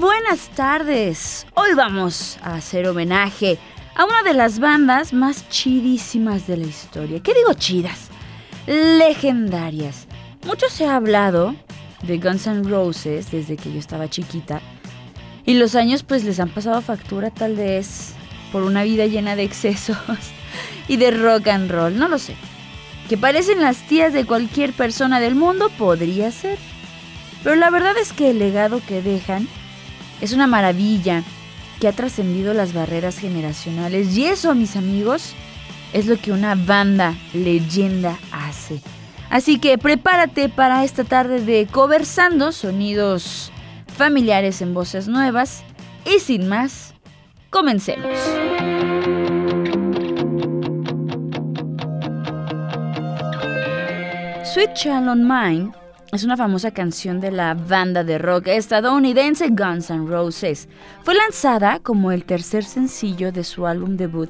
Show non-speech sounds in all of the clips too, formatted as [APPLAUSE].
Buenas tardes. Hoy vamos a hacer homenaje a una de las bandas más chidísimas de la historia. ¿Qué digo chidas? Legendarias. Mucho se ha hablado de Guns N' Roses desde que yo estaba chiquita. Y los años pues les han pasado factura tal vez por una vida llena de excesos [LAUGHS] y de rock and roll, no lo sé. Que parecen las tías de cualquier persona del mundo, podría ser. Pero la verdad es que el legado que dejan es una maravilla que ha trascendido las barreras generacionales y eso, mis amigos, es lo que una banda leyenda hace. Así que prepárate para esta tarde de conversando sonidos familiares en voces nuevas y sin más, comencemos. Sweet Child on Mine es una famosa canción de la banda de rock estadounidense Guns N' Roses. Fue lanzada como el tercer sencillo de su álbum debut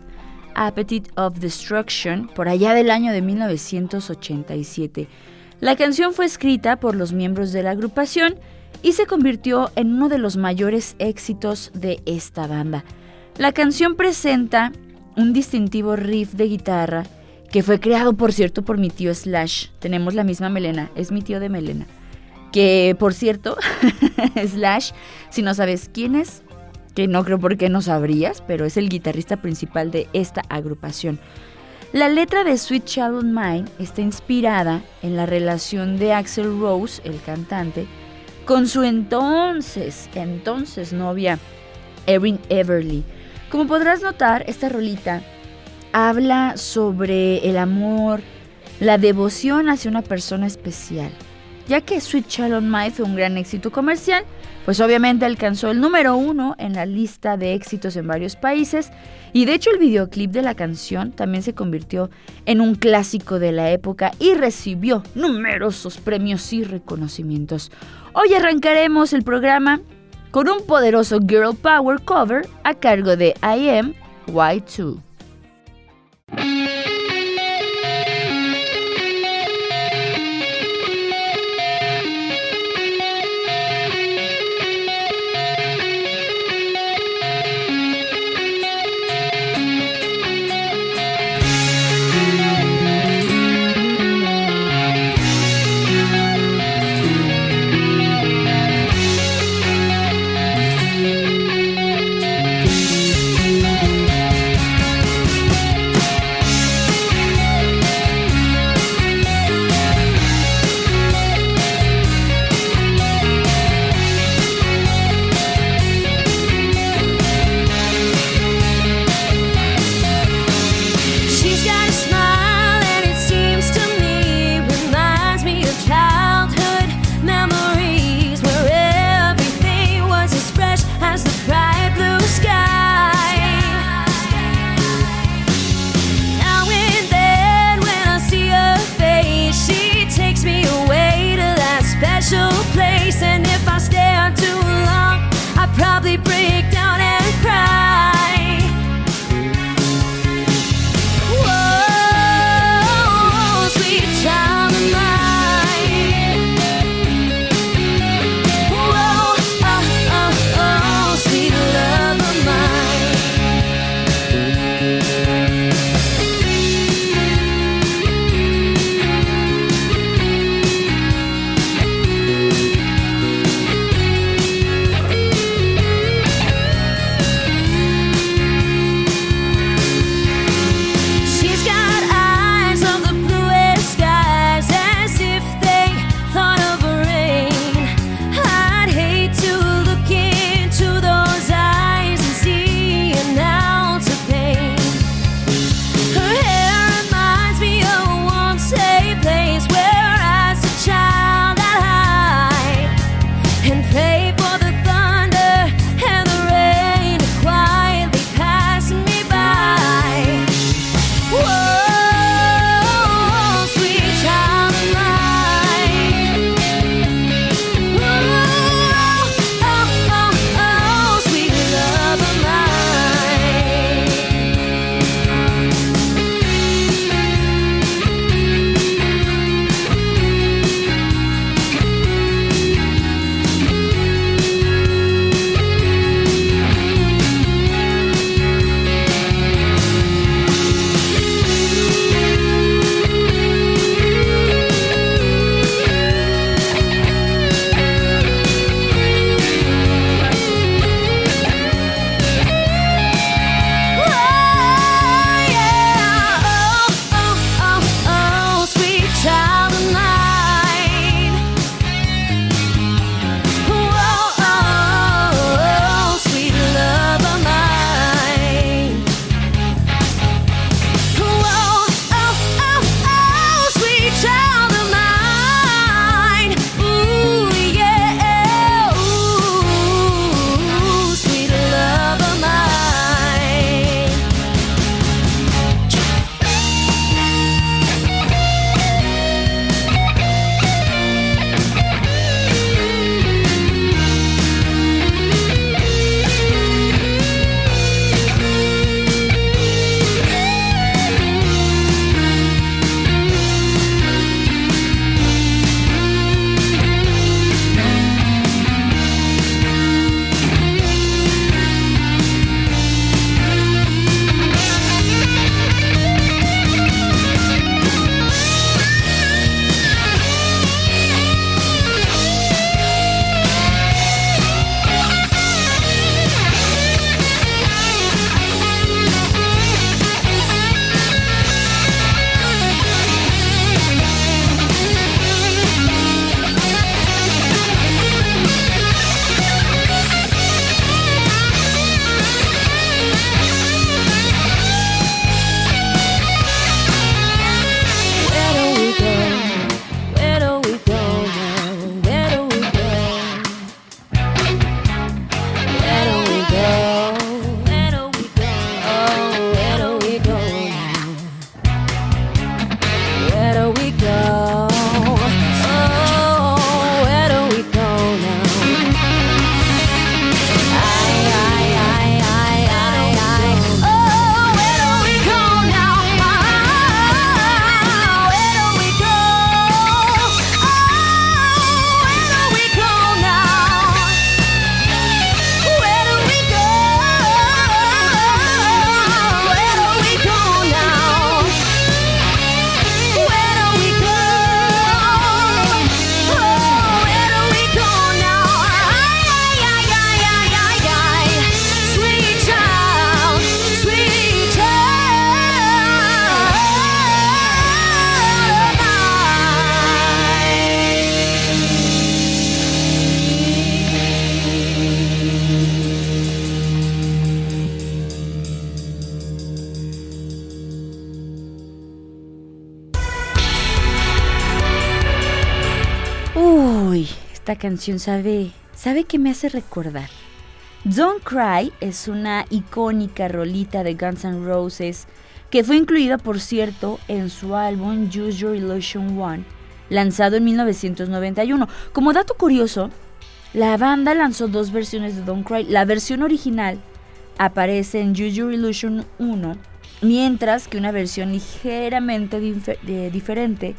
Appetite of Destruction por allá del año de 1987. La canción fue escrita por los miembros de la agrupación y se convirtió en uno de los mayores éxitos de esta banda. La canción presenta un distintivo riff de guitarra que fue creado, por cierto, por mi tío Slash. Tenemos la misma melena, es mi tío de melena. Que, por cierto, [LAUGHS] Slash, si no sabes quién es, que no creo por qué no sabrías, pero es el guitarrista principal de esta agrupación. La letra de Sweet Child of Mine está inspirada en la relación de Axel Rose, el cantante, con su entonces, entonces novia, Erin Everly. Como podrás notar, esta rolita habla sobre el amor, la devoción hacia una persona especial. Ya que Sweet Child Mine fue un gran éxito comercial, pues obviamente alcanzó el número uno en la lista de éxitos en varios países y de hecho el videoclip de la canción también se convirtió en un clásico de la época y recibió numerosos premios y reconocimientos. Hoy arrancaremos el programa con un poderoso Girl Power cover a cargo de I Am Y2. Esta canción, ¿sabe, ¿sabe qué me hace recordar? Don't Cry es una icónica rolita de Guns N' Roses que fue incluida, por cierto, en su álbum Use Your Illusion One, lanzado en 1991. Como dato curioso, la banda lanzó dos versiones de Don't Cry. La versión original aparece en Use Your Illusion 1, mientras que una versión ligeramente diferente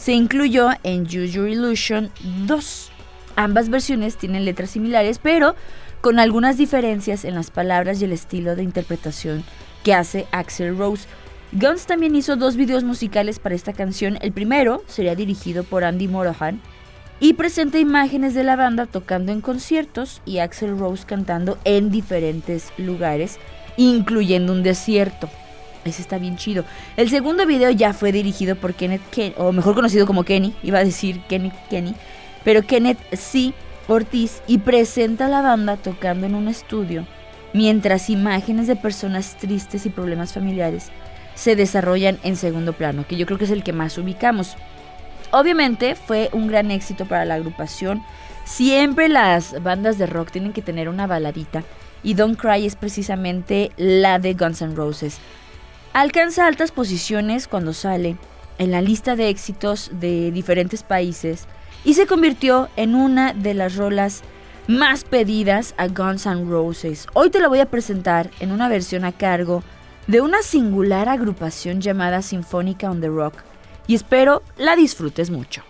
se incluyó en Use Your Illusion 2. Ambas versiones tienen letras similares, pero con algunas diferencias en las palabras y el estilo de interpretación que hace Axel Rose. Guns también hizo dos videos musicales para esta canción. El primero sería dirigido por Andy Morohan y presenta imágenes de la banda tocando en conciertos y Axel Rose cantando en diferentes lugares, incluyendo un desierto. Ese está bien chido. El segundo video ya fue dirigido por Kenneth Kenny, o mejor conocido como Kenny, iba a decir Kenny Kenny, pero Kenneth sí Ortiz y presenta a la banda tocando en un estudio, mientras imágenes de personas tristes y problemas familiares se desarrollan en segundo plano, que yo creo que es el que más ubicamos. Obviamente fue un gran éxito para la agrupación. Siempre las bandas de rock tienen que tener una baladita y Don't Cry es precisamente la de Guns N' Roses. Alcanza altas posiciones cuando sale en la lista de éxitos de diferentes países y se convirtió en una de las rolas más pedidas a Guns N' Roses. Hoy te la voy a presentar en una versión a cargo de una singular agrupación llamada Sinfónica on the Rock y espero la disfrutes mucho.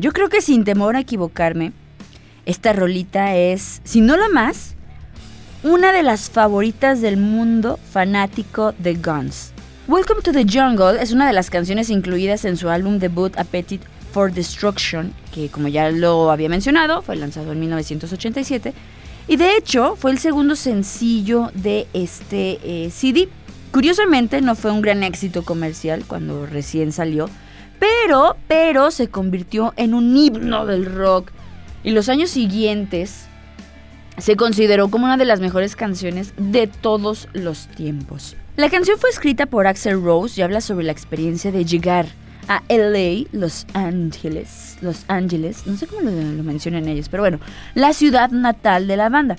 Yo creo que sin temor a equivocarme, esta rolita es, si no la más, una de las favoritas del mundo fanático de Guns. Welcome to the Jungle es una de las canciones incluidas en su álbum debut Appetite for Destruction, que como ya lo había mencionado, fue lanzado en 1987, y de hecho fue el segundo sencillo de este eh, CD. Curiosamente no fue un gran éxito comercial cuando recién salió, pero, pero se convirtió en un himno del rock. Y los años siguientes se consideró como una de las mejores canciones de todos los tiempos. La canción fue escrita por Axel Rose y habla sobre la experiencia de llegar a LA, Los Ángeles, Los Ángeles, no sé cómo lo, lo mencionan ellos, pero bueno, la ciudad natal de la banda.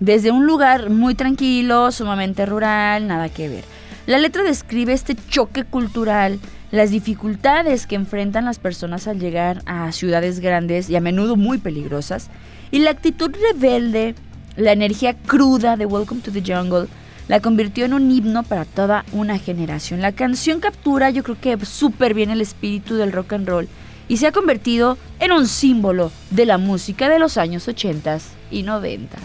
Desde un lugar muy tranquilo, sumamente rural, nada que ver. La letra describe este choque cultural, las dificultades que enfrentan las personas al llegar a ciudades grandes y a menudo muy peligrosas, y la actitud rebelde, la energía cruda de Welcome to the Jungle, la convirtió en un himno para toda una generación. La canción captura yo creo que súper bien el espíritu del rock and roll y se ha convertido en un símbolo de la música de los años 80 y 90.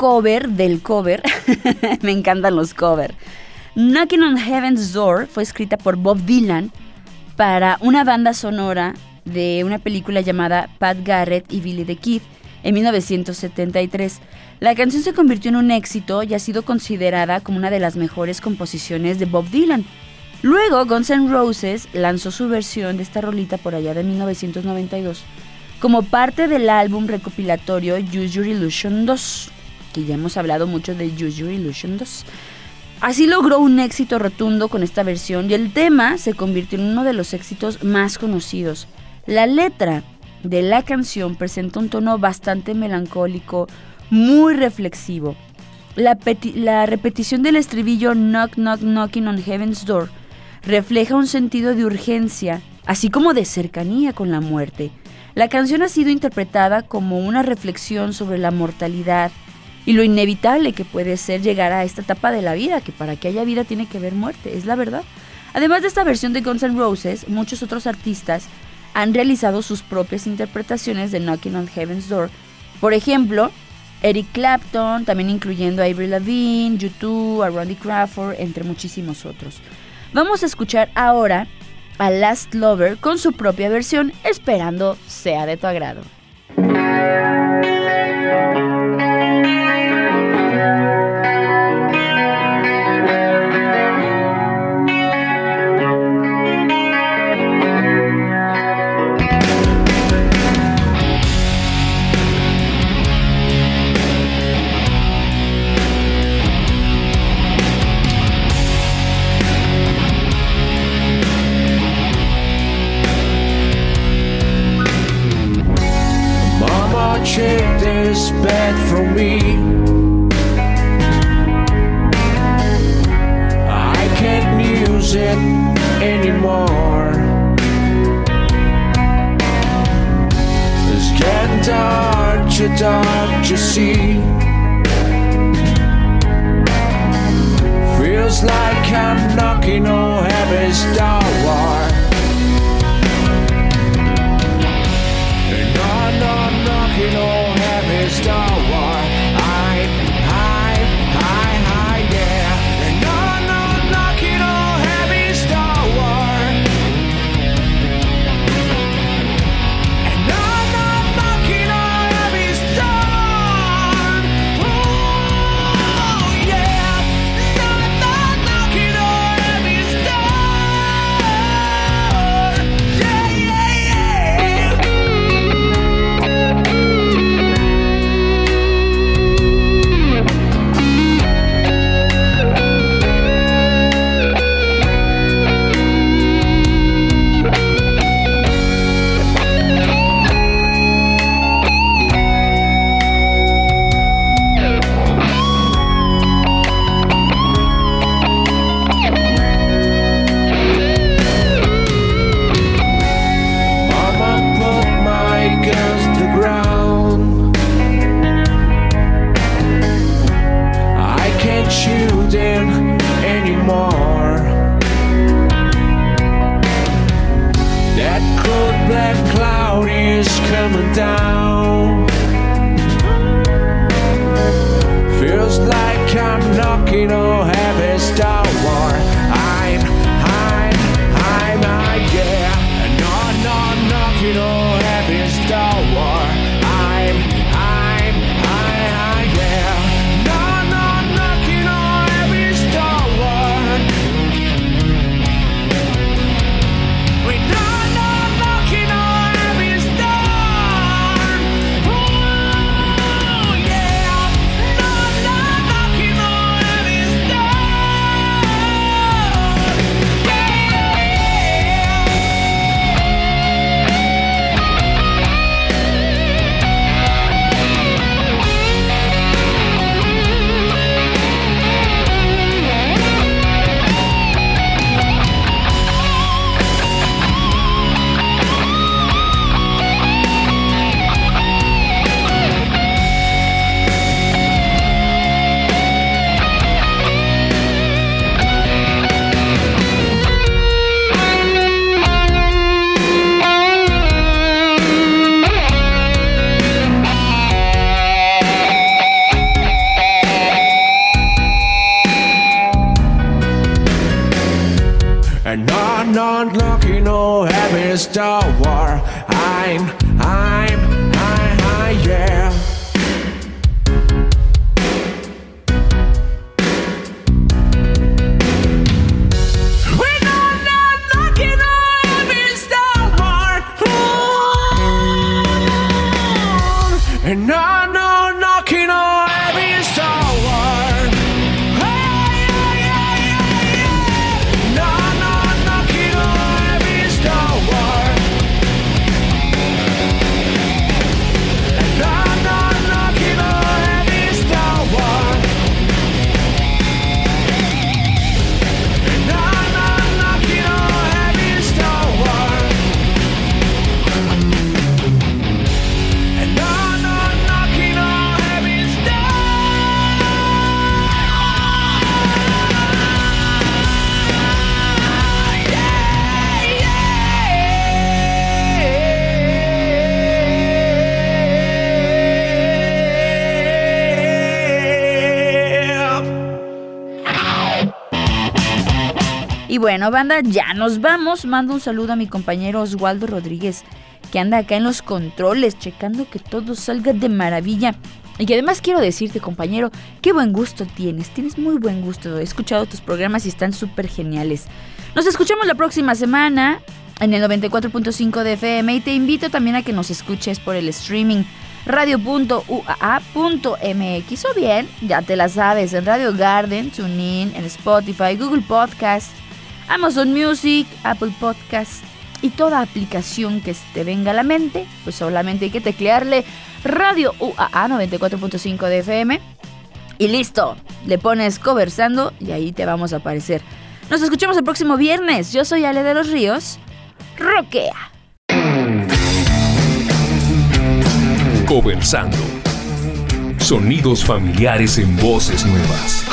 Cover del cover. [LAUGHS] Me encantan los covers. Knocking on Heaven's Door fue escrita por Bob Dylan para una banda sonora de una película llamada Pat Garrett y Billy the Kid en 1973. La canción se convirtió en un éxito y ha sido considerada como una de las mejores composiciones de Bob Dylan. Luego Guns N' Roses lanzó su versión de esta rolita por allá de 1992 como parte del álbum recopilatorio Use Your Illusion 2, que ya hemos hablado mucho de Use Your Illusion 2. Así logró un éxito rotundo con esta versión y el tema se convirtió en uno de los éxitos más conocidos. La letra de la canción presenta un tono bastante melancólico, muy reflexivo. La, la, repetición del estribillo Knock Knock Knocking on Heaven's Door refleja un sentido de urgencia, así como de cercanía con la muerte. La canción ha sido interpretada como una reflexión sobre la mortalidad y lo inevitable que puede ser llegar a esta etapa de la vida, que para que haya vida tiene que haber muerte, es la verdad. Además de esta versión de Guns N' Roses, muchos otros artistas han realizado sus propias interpretaciones de Knocking on Heaven's Door. Por ejemplo, Eric Clapton, también incluyendo a Avery Lavigne, U2, a Randy Crawford, entre muchísimos otros. Vamos a escuchar ahora a Last Lover con su propia versión, esperando sea de tu agrado. autocracy feels like I'm knocking on heaven's door. Bueno, banda, ya nos vamos. Mando un saludo a mi compañero Oswaldo Rodríguez, que anda acá en los controles, checando que todo salga de maravilla. Y que además quiero decirte, compañero, qué buen gusto tienes. Tienes muy buen gusto. He escuchado tus programas y están súper geniales. Nos escuchamos la próxima semana en el 94.5 de FM y te invito también a que nos escuches por el streaming radio.uaa.mx o bien, ya te la sabes, en Radio Garden, TuneIn, en Spotify, Google Podcast, Amazon Music, Apple Podcast y toda aplicación que te venga a la mente, pues solamente hay que teclearle Radio UAA 94.5 de FM y listo, le pones conversando y ahí te vamos a aparecer. Nos escuchamos el próximo viernes. Yo soy Ale de los Ríos. Roquea. Conversando. Sonidos familiares en voces nuevas.